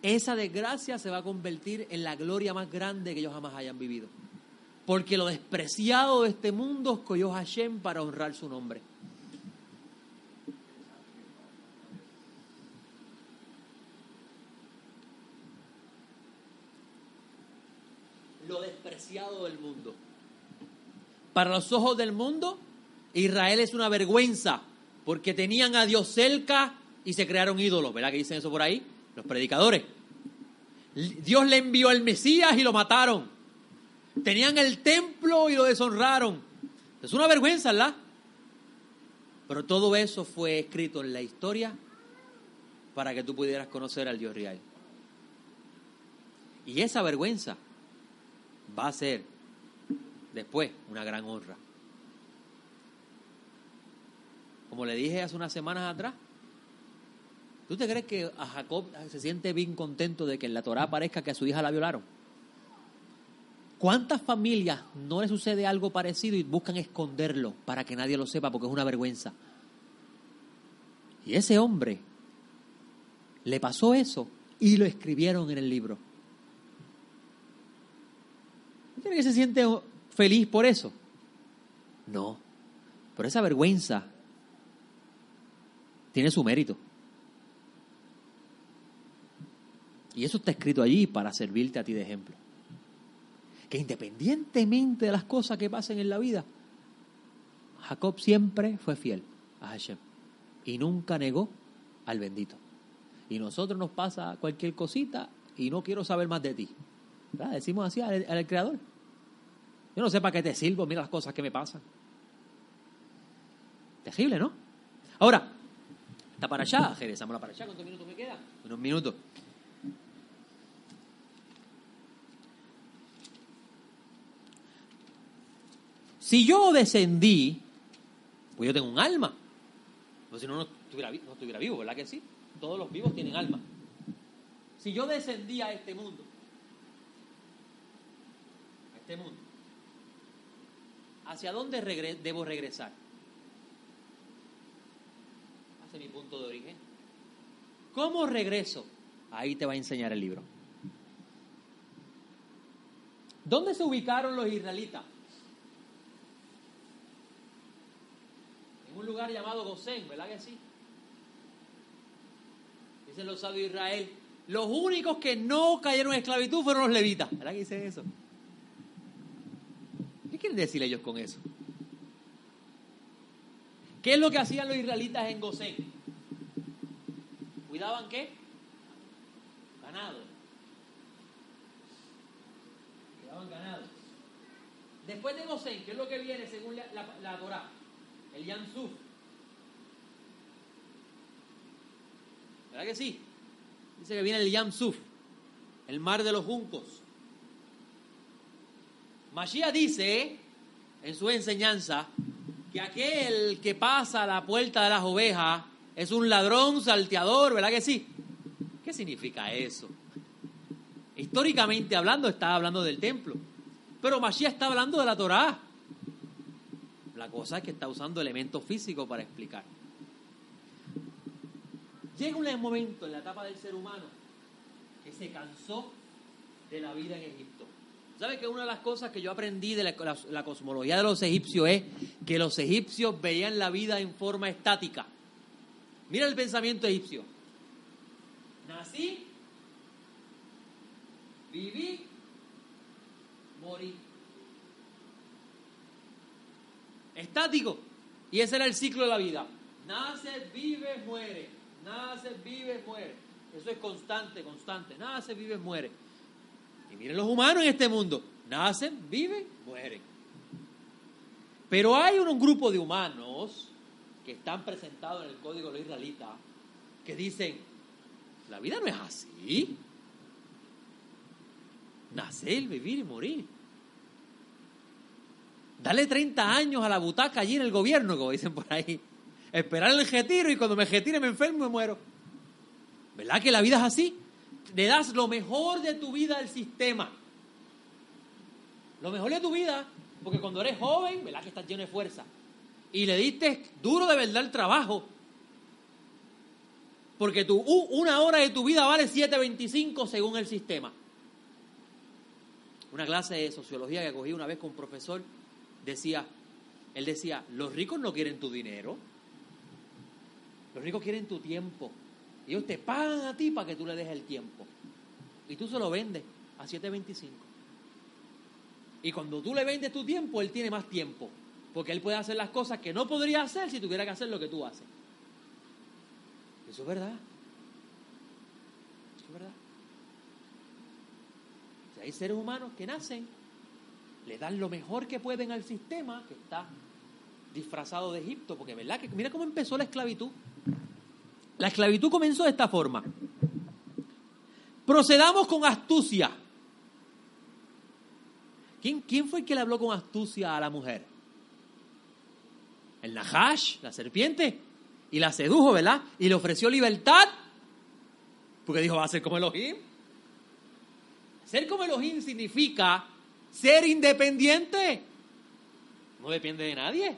A: esa desgracia se va a convertir en la gloria más grande que ellos jamás hayan vivido. Porque lo despreciado de este mundo escogió Hashem para honrar su nombre. Lo del mundo. Para los ojos del mundo, Israel es una vergüenza, porque tenían a Dios cerca y se crearon ídolos, ¿verdad que dicen eso por ahí? Los predicadores. Dios le envió al Mesías y lo mataron. Tenían el templo y lo deshonraron. Es una vergüenza, ¿verdad? Pero todo eso fue escrito en la historia para que tú pudieras conocer al Dios real. Y esa vergüenza va a ser después una gran honra. como le dije hace unas semanas atrás, ¿tú te crees que a Jacob se siente bien contento de que en la Torah aparezca que a su hija la violaron? ¿Cuántas familias no le sucede algo parecido y buscan esconderlo para que nadie lo sepa porque es una vergüenza? Y ese hombre le pasó eso y lo escribieron en el libro. ¿No tiene que se siente feliz por eso? No, pero esa vergüenza tiene su mérito. Y eso está escrito allí para servirte a ti de ejemplo que independientemente de las cosas que pasen en la vida, Jacob siempre fue fiel a Hashem y nunca negó al bendito. Y nosotros nos pasa cualquier cosita y no quiero saber más de ti. Decimos así al, Creador. Yo no sé para qué te sirvo, mira las cosas que me pasan. Terrible, ¿no? Ahora, está para allá, regresamos para allá. ¿Cuántos minutos me quedan? Unos minutos. Si yo descendí, pues yo tengo un alma. Pues si no, no estuviera, no estuviera vivo, ¿verdad que sí? Todos los vivos tienen alma. Si yo descendí a este mundo, a este mundo, ¿hacia dónde debo regresar? Hacia mi punto de origen. ¿Cómo regreso? Ahí te va a enseñar el libro. ¿Dónde se ubicaron los israelitas? un lugar llamado Gosén, ¿verdad que sí? Dicen los sabios de Israel. Los únicos que no cayeron en esclavitud fueron los levitas. ¿Verdad que dicen eso? ¿Qué quieren decir ellos con eso? ¿Qué es lo que hacían los israelitas en Gosén? ¿Cuidaban qué? Ganado. Cuidaban ganado. Después de Gosén, ¿qué es lo que viene según la, la, Torah? el Yansuf. ¿Verdad que sí? Dice que viene el Yansuf, el mar de los juncos. Mashiach dice en su enseñanza que aquel que pasa a la puerta de las ovejas es un ladrón salteador, ¿verdad que sí? ¿Qué significa eso? Históricamente hablando, está hablando del templo. Pero Mashiach está hablando de la Torá. La cosa es que está usando elementos físicos para explicar. Llega un momento en la etapa del ser humano que se cansó de la vida en Egipto. ¿Sabe que una de las cosas que yo aprendí de la, cosmología de los egipcios es que los egipcios veían la vida en forma estática? Mira el pensamiento egipcio. Nací, viví, morí. estático. Y ese era el ciclo de la vida. Nace, vive, muere. Nace, vive, muere. Eso es constante, constante. Nace, vive, muere. Y miren los humanos en este mundo. Nacen, viven, mueren. Pero hay un grupo de humanos que están presentados en el código de los israelitas que dicen, la vida no es así. Nacer, vivir y morir. Dale 30 años a la butaca allí en el gobierno, como dicen por ahí. Esperar el retiro y cuando me retire me enfermo y muero. ¿Verdad que la vida es así? Le das lo mejor de tu vida al sistema. Lo mejor de tu vida, porque cuando eres joven, ¿verdad que estás lleno de fuerza? Y le diste duro de verdad el trabajo. Porque tu, una hora de tu vida vale 7.25 según el sistema. Una clase de sociología que cogí una vez con un profesor decía, él decía, los ricos no quieren tu dinero, los ricos quieren tu tiempo. Ellos te pagan a ti para que tú le dejes el tiempo. Y tú se lo vendes a 7.25. Y cuando tú le vendes tu tiempo, él tiene más tiempo. Porque él puede hacer las cosas que no podría hacer si tuviera que hacer lo que tú haces. Eso es verdad. Eso es verdad. Si hay seres humanos que nacen le dan lo mejor que pueden al sistema que está disfrazado de Egipto, porque verdad que mira cómo empezó la esclavitud. La esclavitud comenzó de esta forma. Procedamos con astucia. ¿Quién, ¿Quién fue el que le habló con astucia a la mujer? ¿El Nahash, la serpiente? y la sedujo, ¿verdad? Y le ofreció libertad, porque dijo, va a ser como Elohim. Ser como Elohim significa ser independiente. No depende de nadie.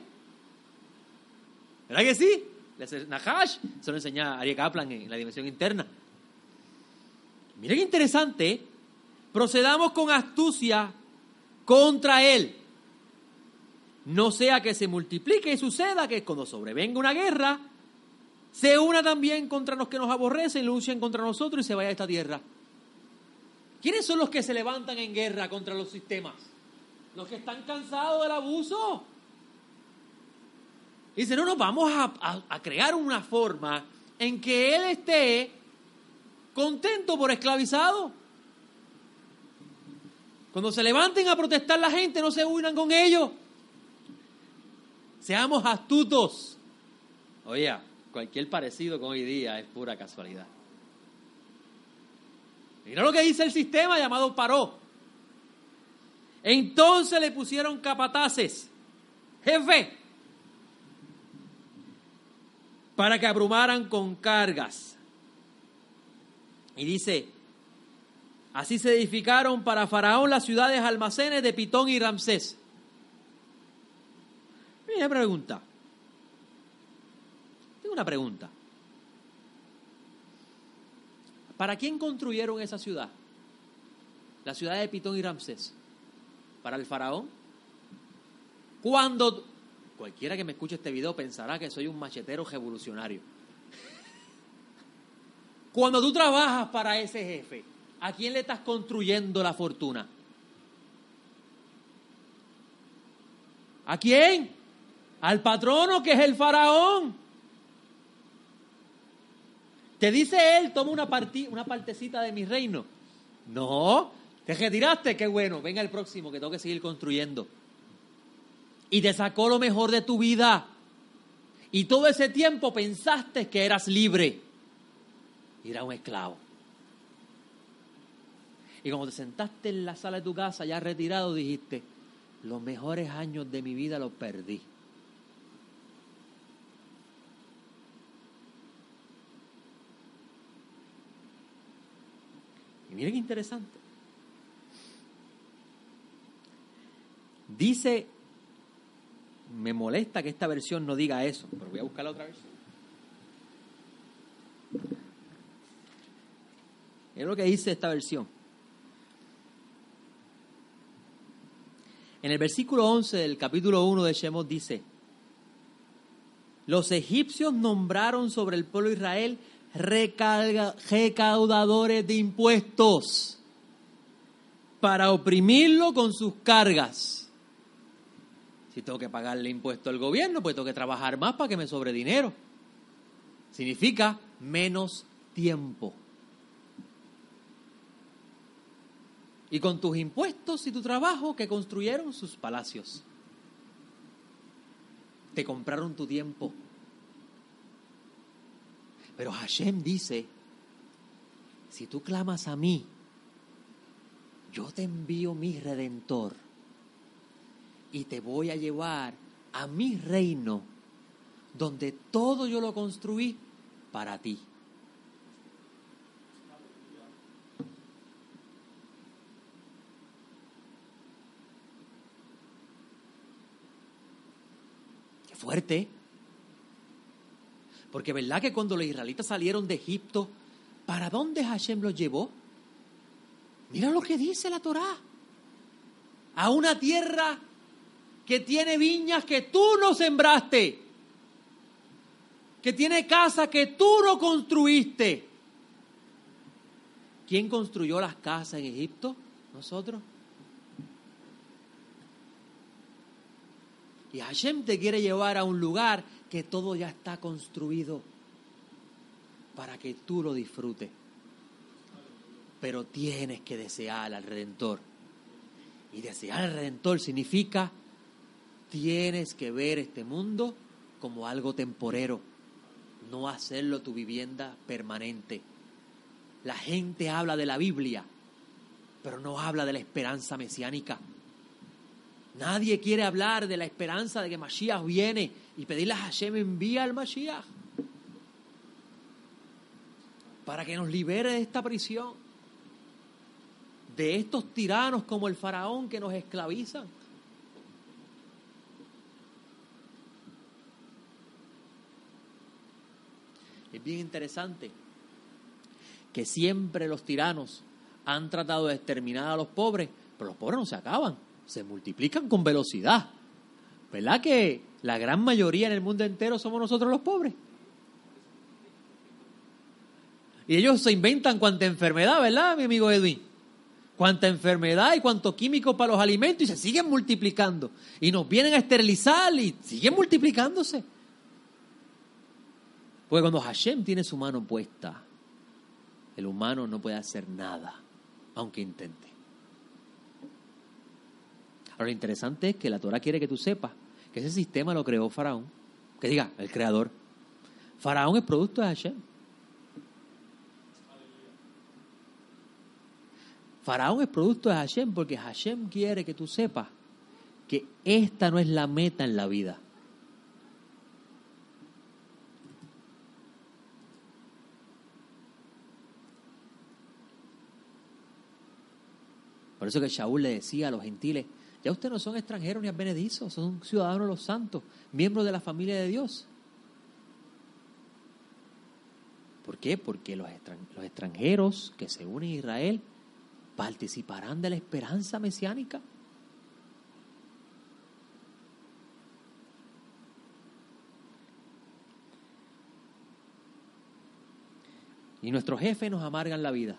A: ¿Verdad que sí? Nahash se lo enseña Ari Kaplan en la dimensión interna. Miren interesante. Procedamos con astucia contra él. No sea que se multiplique y suceda que cuando sobrevenga una guerra, se una también contra los que nos aborrecen, luchan contra nosotros y se vaya a esta tierra. ¿Quiénes son los que se levantan en guerra contra los sistemas? Los que están cansados del abuso. Dice, no, no, vamos a, crear una forma en que él esté contento por esclavizado. Cuando se levanten a protestar la gente, no se unan con ellos. Seamos astutos. Oye, cualquier parecido con hoy día es pura casualidad. Mira lo que dice el sistema llamado Paró. Entonces le pusieron capataces, jefe, para que abrumaran con cargas. Y dice, así se edificaron para Faraón las ciudades almacenes de Pitón y Ramsés. Mira pregunta. Tengo una pregunta. ¿Para quién construyeron esa ciudad? La ciudad de Pitón y Ramsés. ¿Para el faraón? Cuando cualquiera que me escuche este video pensará que soy un machetero revolucionario. Cuando tú trabajas para ese jefe, ¿a quién le estás construyendo la fortuna? ¿A quién? Al patrono que es el faraón. Te dice él, toma una, una partecita de mi reino. No, te retiraste, qué bueno, venga el próximo que tengo que seguir construyendo. Y te sacó lo mejor de tu vida. Y todo ese tiempo pensaste que eras libre. Y era un esclavo. Y cuando te sentaste en la sala de tu casa ya retirado, dijiste, los mejores años de mi vida los perdí. Y miren qué interesante. Dice, me molesta que esta versión no diga eso, pero voy a buscar la otra versión. Es lo que dice esta versión. En el versículo 11 del capítulo 1 de Shemot dice, los egipcios nombraron sobre el pueblo de Israel recaudadores de impuestos para oprimirlo con sus cargas. Si tengo que pagarle impuesto al gobierno, pues tengo que trabajar más para que me sobre dinero. Significa menos tiempo. Y con tus impuestos y tu trabajo que construyeron sus palacios. Te compraron tu tiempo pero Hashem dice, si tú clamas a mí, yo te envío mi redentor y te voy a llevar a mi reino, donde todo yo lo construí para ti. Qué fuerte. Porque verdad que cuando los israelitas salieron de Egipto, ¿para dónde Hashem los llevó? Mira lo que dice la Torá. A una tierra que tiene viñas que tú no sembraste. Que tiene casas que tú no construiste. ¿Quién construyó las casas en Egipto? Nosotros. Y Hashem te quiere llevar a un lugar que todo ya está construido para que tú lo disfrutes. Pero tienes que desear al Redentor. Y desear al Redentor significa tienes que ver este mundo como algo temporero, no hacerlo tu vivienda permanente. La gente habla de la Biblia, pero no habla de la esperanza mesiánica. Nadie quiere hablar de la esperanza de que Mashiach viene y pedirle a Hashem envía al Mashiach. para que nos libere de esta prisión, de estos tiranos como el faraón que nos esclavizan. Es bien interesante que siempre los tiranos han tratado de exterminar a los pobres, pero los pobres no se acaban, se multiplican con velocidad. ¿Verdad que la gran mayoría en el mundo entero somos nosotros los pobres? Y ellos se inventan cuánta enfermedad, ¿verdad, mi amigo Edwin? Cuánta enfermedad y cuánto químico para los alimentos y se siguen multiplicando. Y nos vienen a esterilizar y siguen multiplicándose. Porque cuando Hashem tiene su mano puesta, el humano no puede hacer nada, aunque intente. Ahora, lo interesante es que la Torah quiere que tú sepas que ese sistema lo creó Faraón. Que diga, el creador. Faraón es producto de Hashem. Faraón es producto de Hashem porque Hashem quiere que tú sepas que esta no es la meta en la vida. Por eso que Shaul le decía a los gentiles, ya ustedes no son extranjeros ni advenedizos, son ciudadanos de los santos, miembros de la familia de Dios. ¿Por qué? Porque los, extranjeros que se unen a Israel participarán de la esperanza mesiánica. Y nuestros jefes nos amargan la vida.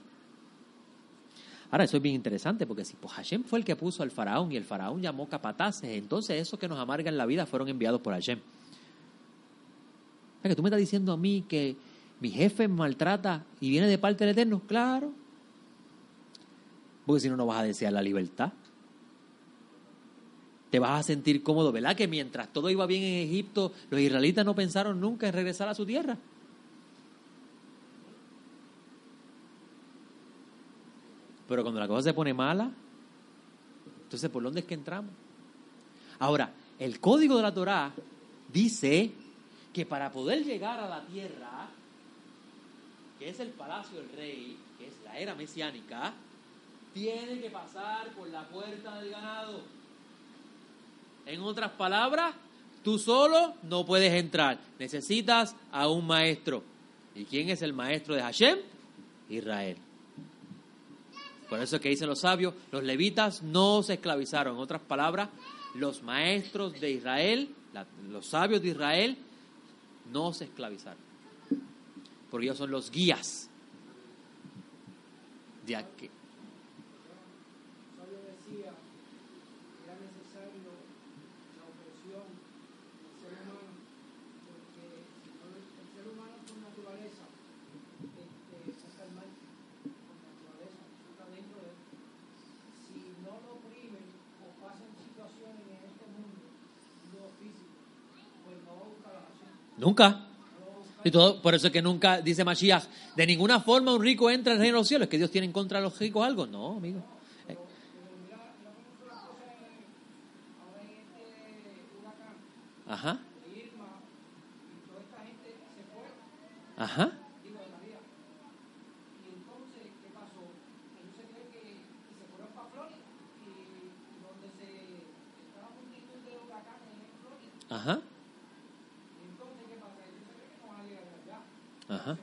A: Ahora, eso es bien interesante porque si pues Hashem fue el que puso al faraón y el faraón llamó capataces, entonces esos que nos amargan la vida fueron enviados por Hashem. que tú me estás diciendo a mí que mi jefe me maltrata y viene de parte del Eterno. Claro, porque si no, no vas a desear la libertad. Te vas a sentir cómodo, ¿verdad? Que mientras todo iba bien en Egipto, los israelitas no pensaron nunca en regresar a su tierra. Pero cuando la cosa se pone mala, entonces ¿por dónde es que entramos? Ahora, el código de la Torá dice que para poder llegar a la tierra, que es el palacio del rey, que es la era mesiánica, tiene que pasar por la puerta del ganado. En otras palabras, tú solo no puedes entrar. Necesitas a un maestro. ¿Y quién es el maestro de Hashem? Israel. Por eso es que dicen los sabios, los levitas no se esclavizaron. En otras palabras, los maestros de Israel, los sabios de Israel, no se esclavizaron. Porque ellos son los guías de, aquí, Nunca. Y todo, por eso es que nunca, dice Mashiach, de ninguna forma un rico entra en el reino de los cielos. ¿Es que Dios tiene en contra de los ricos algo? No, amigo. Eh. Ajá. Ajá. Ajá. Ajá.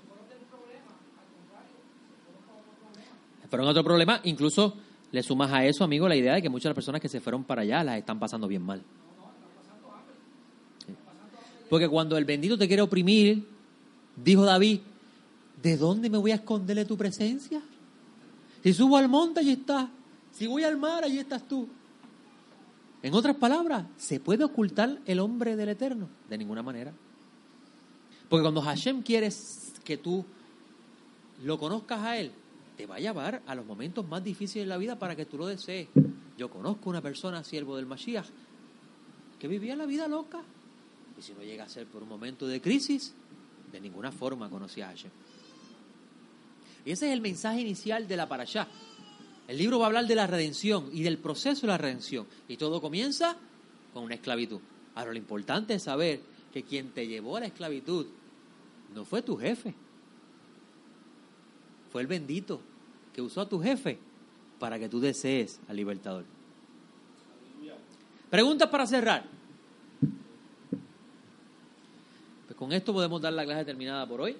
A: Fueron otro problema, incluso le sumas a eso, amigo, la idea de que muchas de las personas que se fueron para allá las están pasando bien mal. Porque cuando el bendito te quiere oprimir, dijo David, ¿de dónde me voy a esconder de tu presencia? Si subo al monte, allí estás. Si voy al mar, allí estás tú. En otras palabras, ¿se puede ocultar el hombre del Eterno? De ninguna manera. Porque cuando Hashem quiere que tú lo conozcas a Él, te va a llevar a los momentos más difíciles de la vida para que tú lo desees. Yo conozco una persona, siervo del Mashiach, que vivía la vida loca. Y si no llega a ser por un momento de crisis, de ninguna forma conocía a Hashem. Y ese es el mensaje inicial de la parashá. El libro va a hablar de la redención y del proceso de la redención. Y todo comienza con una esclavitud. Ahora, lo importante es saber que quien te llevó a la esclavitud no fue tu jefe. Fue el bendito que usó a tu jefe para que tú desees al libertador. Preguntas para cerrar. Pues con esto podemos dar la clase terminada por hoy.